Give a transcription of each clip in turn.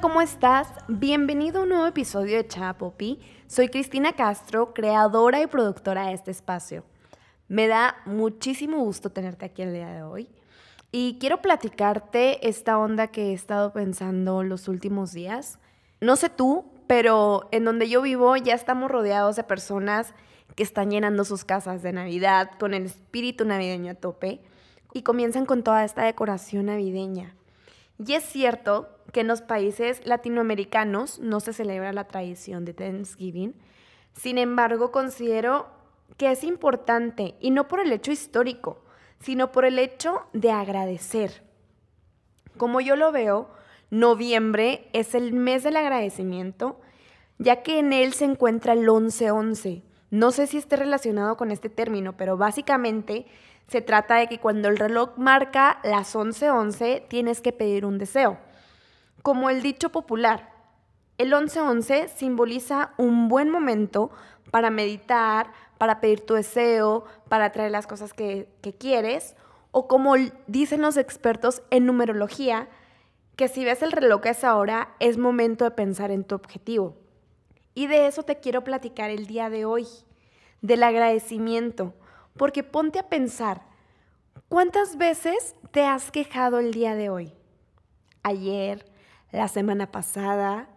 ¿cómo estás? Bienvenido a un nuevo episodio de Chapopi. Soy Cristina Castro, creadora y productora de este espacio. Me da muchísimo gusto tenerte aquí el día de hoy y quiero platicarte esta onda que he estado pensando los últimos días. No sé tú, pero en donde yo vivo ya estamos rodeados de personas que están llenando sus casas de Navidad con el espíritu navideño a tope y comienzan con toda esta decoración navideña. Y es cierto que en los países latinoamericanos no se celebra la tradición de Thanksgiving, sin embargo considero que es importante, y no por el hecho histórico, sino por el hecho de agradecer. Como yo lo veo, noviembre es el mes del agradecimiento, ya que en él se encuentra el 11-11. No sé si esté relacionado con este término, pero básicamente se trata de que cuando el reloj marca las 11:11 tienes que pedir un deseo. Como el dicho popular, el 11:11 simboliza un buen momento para meditar, para pedir tu deseo, para traer las cosas que, que quieres, o como dicen los expertos en numerología, que si ves el reloj a esa hora es momento de pensar en tu objetivo. Y de eso te quiero platicar el día de hoy, del agradecimiento porque ponte a pensar, ¿cuántas veces te has quejado el día de hoy? Ayer, la semana pasada,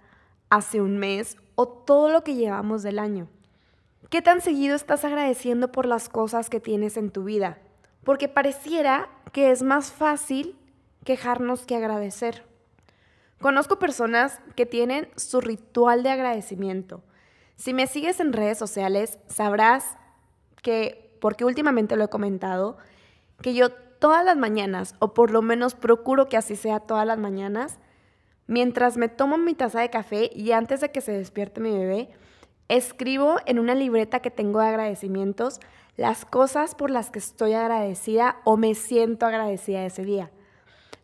hace un mes o todo lo que llevamos del año. ¿Qué tan seguido estás agradeciendo por las cosas que tienes en tu vida? Porque pareciera que es más fácil quejarnos que agradecer. Conozco personas que tienen su ritual de agradecimiento. Si me sigues en redes sociales, sabrás que porque últimamente lo he comentado, que yo todas las mañanas, o por lo menos procuro que así sea todas las mañanas, mientras me tomo mi taza de café y antes de que se despierte mi bebé, escribo en una libreta que tengo de agradecimientos las cosas por las que estoy agradecida o me siento agradecida ese día.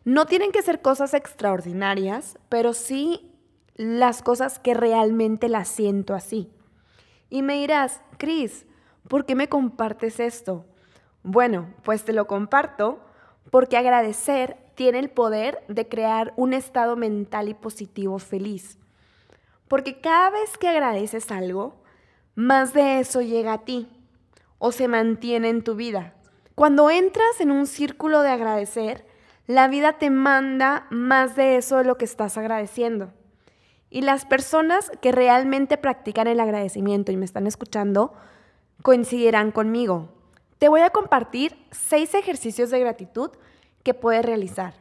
No tienen que ser cosas extraordinarias, pero sí las cosas que realmente las siento así. Y me dirás, Cris, ¿por qué me compartes esto? Bueno, pues te lo comparto porque agradecer tiene el poder de crear un estado mental y positivo feliz. Porque cada vez que agradeces algo, más de eso llega a ti o se mantiene en tu vida. Cuando entras en un círculo de agradecer, la vida te manda más de eso de lo que estás agradeciendo. Y las personas que realmente practican el agradecimiento y me están escuchando, coincidirán conmigo. Te voy a compartir seis ejercicios de gratitud que puedes realizar.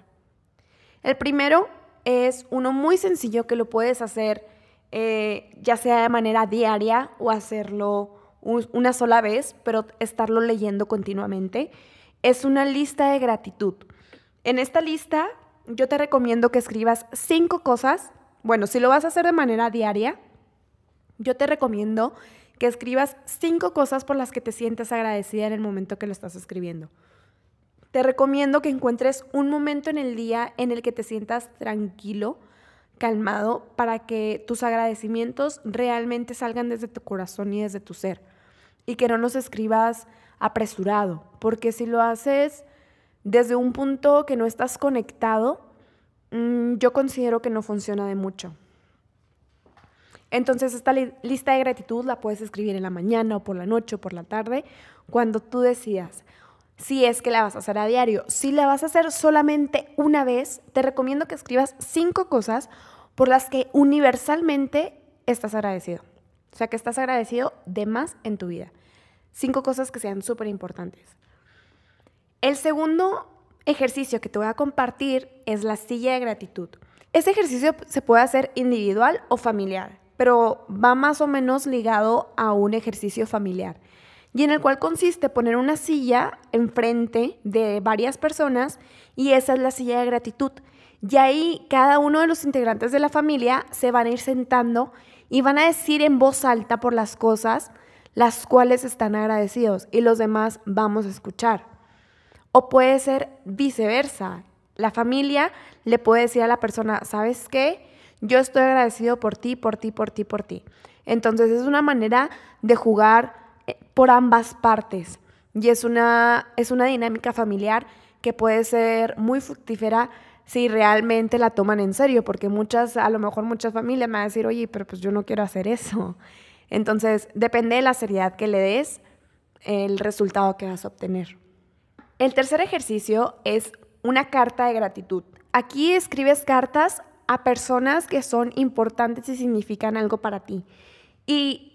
El primero es uno muy sencillo que lo puedes hacer eh, ya sea de manera diaria o hacerlo una sola vez, pero estarlo leyendo continuamente. Es una lista de gratitud. En esta lista yo te recomiendo que escribas cinco cosas. Bueno, si lo vas a hacer de manera diaria, yo te recomiendo que escribas cinco cosas por las que te sientes agradecida en el momento que lo estás escribiendo. Te recomiendo que encuentres un momento en el día en el que te sientas tranquilo, calmado, para que tus agradecimientos realmente salgan desde tu corazón y desde tu ser. Y que no los escribas apresurado, porque si lo haces desde un punto que no estás conectado, mm, yo considero que no funciona de mucho. Entonces esta lista de gratitud la puedes escribir en la mañana o por la noche o por la tarde, cuando tú decidas. Si es que la vas a hacer a diario, si la vas a hacer solamente una vez, te recomiendo que escribas cinco cosas por las que universalmente estás agradecido. O sea, que estás agradecido de más en tu vida. Cinco cosas que sean súper importantes. El segundo ejercicio que te voy a compartir es la silla de gratitud. Este ejercicio se puede hacer individual o familiar pero va más o menos ligado a un ejercicio familiar y en el cual consiste poner una silla enfrente de varias personas y esa es la silla de gratitud. Y ahí cada uno de los integrantes de la familia se van a ir sentando y van a decir en voz alta por las cosas las cuales están agradecidos y los demás vamos a escuchar. O puede ser viceversa. La familia le puede decir a la persona, ¿sabes qué? Yo estoy agradecido por ti, por ti, por ti, por ti. Entonces es una manera de jugar por ambas partes y es una, es una dinámica familiar que puede ser muy fructífera si realmente la toman en serio, porque muchas, a lo mejor muchas familias me van a decir, oye, pero pues yo no quiero hacer eso. Entonces, depende de la seriedad que le des, el resultado que vas a obtener. El tercer ejercicio es una carta de gratitud. Aquí escribes cartas a personas que son importantes y significan algo para ti. Y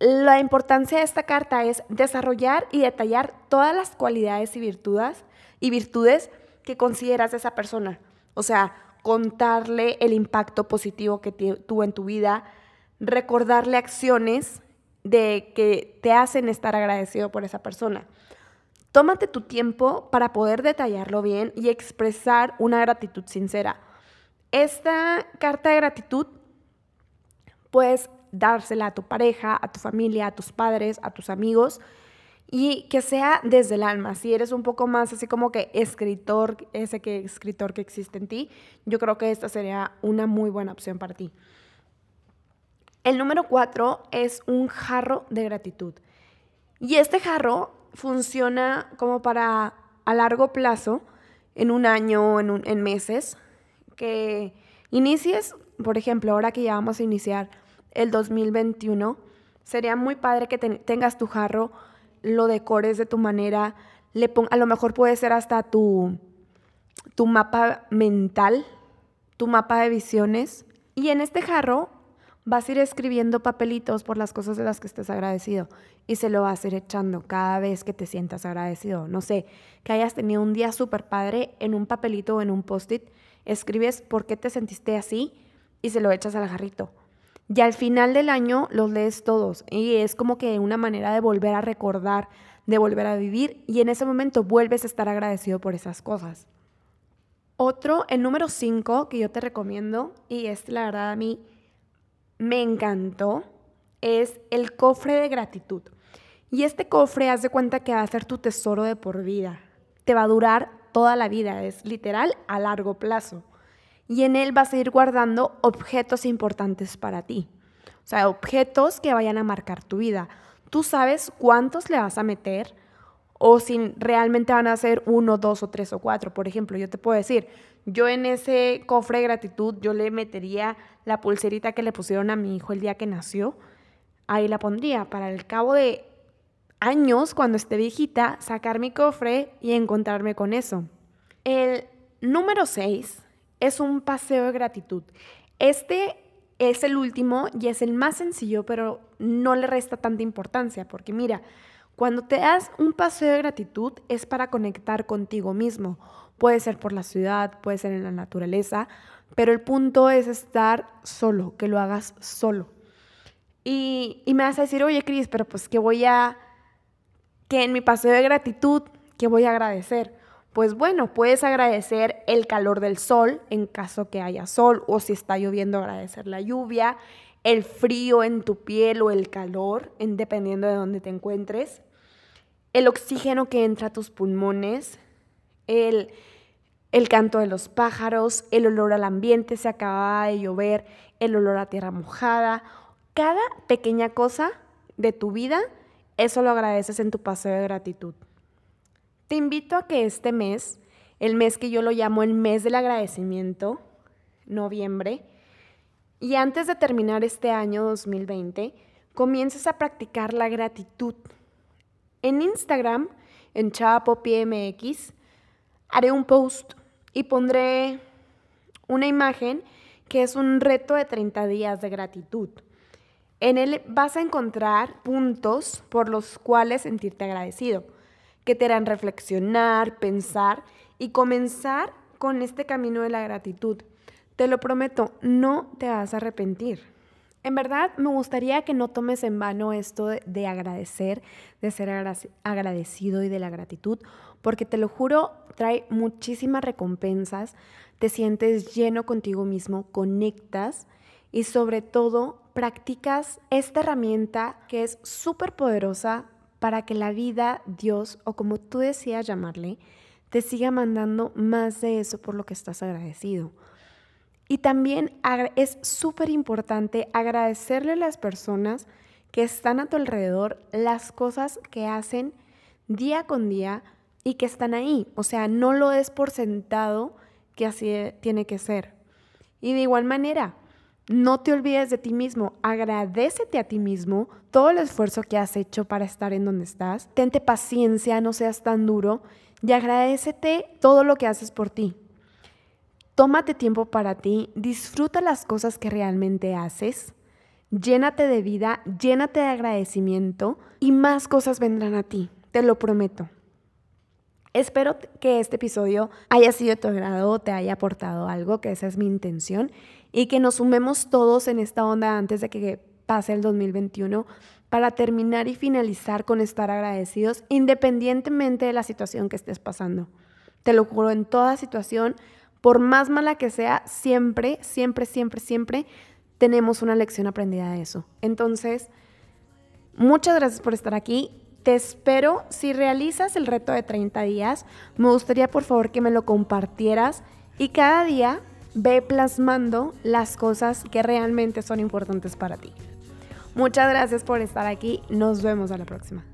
la importancia de esta carta es desarrollar y detallar todas las cualidades y virtudes, y virtudes que consideras de esa persona. O sea, contarle el impacto positivo que tuvo en tu vida, recordarle acciones de que te hacen estar agradecido por esa persona. Tómate tu tiempo para poder detallarlo bien y expresar una gratitud sincera. Esta carta de gratitud puedes dársela a tu pareja, a tu familia, a tus padres, a tus amigos y que sea desde el alma. Si eres un poco más así como que escritor, ese que escritor que existe en ti, yo creo que esta sería una muy buena opción para ti. El número cuatro es un jarro de gratitud. Y este jarro funciona como para a largo plazo, en un año, en, en meses, que inicies, por ejemplo, ahora que ya vamos a iniciar el 2021, sería muy padre que tengas tu jarro, lo decores de tu manera, le a lo mejor puede ser hasta tu, tu mapa mental, tu mapa de visiones. Y en este jarro vas a ir escribiendo papelitos por las cosas de las que estés agradecido y se lo vas a ir echando cada vez que te sientas agradecido. No sé, que hayas tenido un día súper padre en un papelito o en un post-it, escribes por qué te sentiste así y se lo echas al jarrito. Y al final del año los lees todos y es como que una manera de volver a recordar, de volver a vivir y en ese momento vuelves a estar agradecido por esas cosas. Otro, el número 5 que yo te recomiendo y es la verdad a mí me encantó es el cofre de gratitud. Y este cofre, haz de cuenta que va a ser tu tesoro de por vida. Te va a durar toda la vida, es literal a largo plazo. Y en él vas a ir guardando objetos importantes para ti. O sea, objetos que vayan a marcar tu vida. Tú sabes cuántos le vas a meter o si realmente van a ser uno, dos o tres o cuatro. Por ejemplo, yo te puedo decir, yo en ese cofre de gratitud, yo le metería la pulserita que le pusieron a mi hijo el día que nació. Ahí la pondría para el cabo de años, cuando esté viejita, sacar mi cofre y encontrarme con eso. El número 6 es un paseo de gratitud. Este es el último y es el más sencillo, pero no le resta tanta importancia, porque mira, cuando te das un paseo de gratitud es para conectar contigo mismo. Puede ser por la ciudad, puede ser en la naturaleza, pero el punto es estar solo, que lo hagas solo. Y, me vas a decir, oye, Cris, pero pues que voy a, que en mi paseo de gratitud, que voy a agradecer? Pues bueno, puedes agradecer el calor del sol en caso que haya sol o si está lloviendo agradecer la lluvia, el frío en tu piel o el calor, dependiendo de dónde te encuentres, el oxígeno que entra a tus pulmones, el, el canto de los pájaros, el olor al ambiente, se acababa de llover, el olor a tierra mojada. Cada pequeña cosa de tu vida, eso lo agradeces en tu paseo de gratitud. Te invito a que este mes, el mes que yo lo llamo el mes del agradecimiento, noviembre, y antes de terminar este año 2020, comiences a practicar la gratitud. En Instagram, en PMX, haré un post y pondré una imagen que es un reto de 30 días de gratitud. En él vas a encontrar puntos por los cuales sentirte agradecido, que te harán reflexionar, pensar y comenzar con este camino de la gratitud. Te lo prometo, no te vas a arrepentir. En verdad, me gustaría que no tomes en vano esto de, agradecer, de ser agradecido y de la gratitud, porque te lo juro, trae muchísimas recompensas, te sientes lleno contigo mismo, conectas y sobre todo practicas esta herramienta que es súper poderosa para que la vida, Dios o como tú decías llamarle, te siga mandando más de eso por lo que estás agradecido. Y también es súper importante agradecerle a las personas que están a tu alrededor las cosas que hacen día con día y que están ahí. O sea, no lo des por sentado que así tiene que ser. Y de igual manera, no te olvides de ti mismo, agradecete a ti mismo todo el esfuerzo que has hecho para estar en donde estás. Tente paciencia, no seas tan duro y agradecete todo lo que haces por ti. Tómate tiempo para ti, disfruta las cosas que realmente haces, llénate de vida, llénate de agradecimiento y más cosas vendrán a ti, te lo prometo. Espero que este episodio haya sido de tu te haya aportado algo, que esa es mi intención, y que nos sumemos todos en esta onda antes de que pase el 2021 para terminar y finalizar con estar agradecidos independientemente de la situación que estés pasando. Te lo juro, en toda situación, por más mala que sea, siempre, siempre, siempre, siempre tenemos una lección aprendida de eso. Entonces, muchas gracias por estar aquí. Te espero. Si realizas el reto de 30 días, me gustaría por favor que me lo compartieras y cada día ve plasmando las cosas que realmente son importantes para ti. Muchas gracias por estar aquí. Nos vemos a la próxima.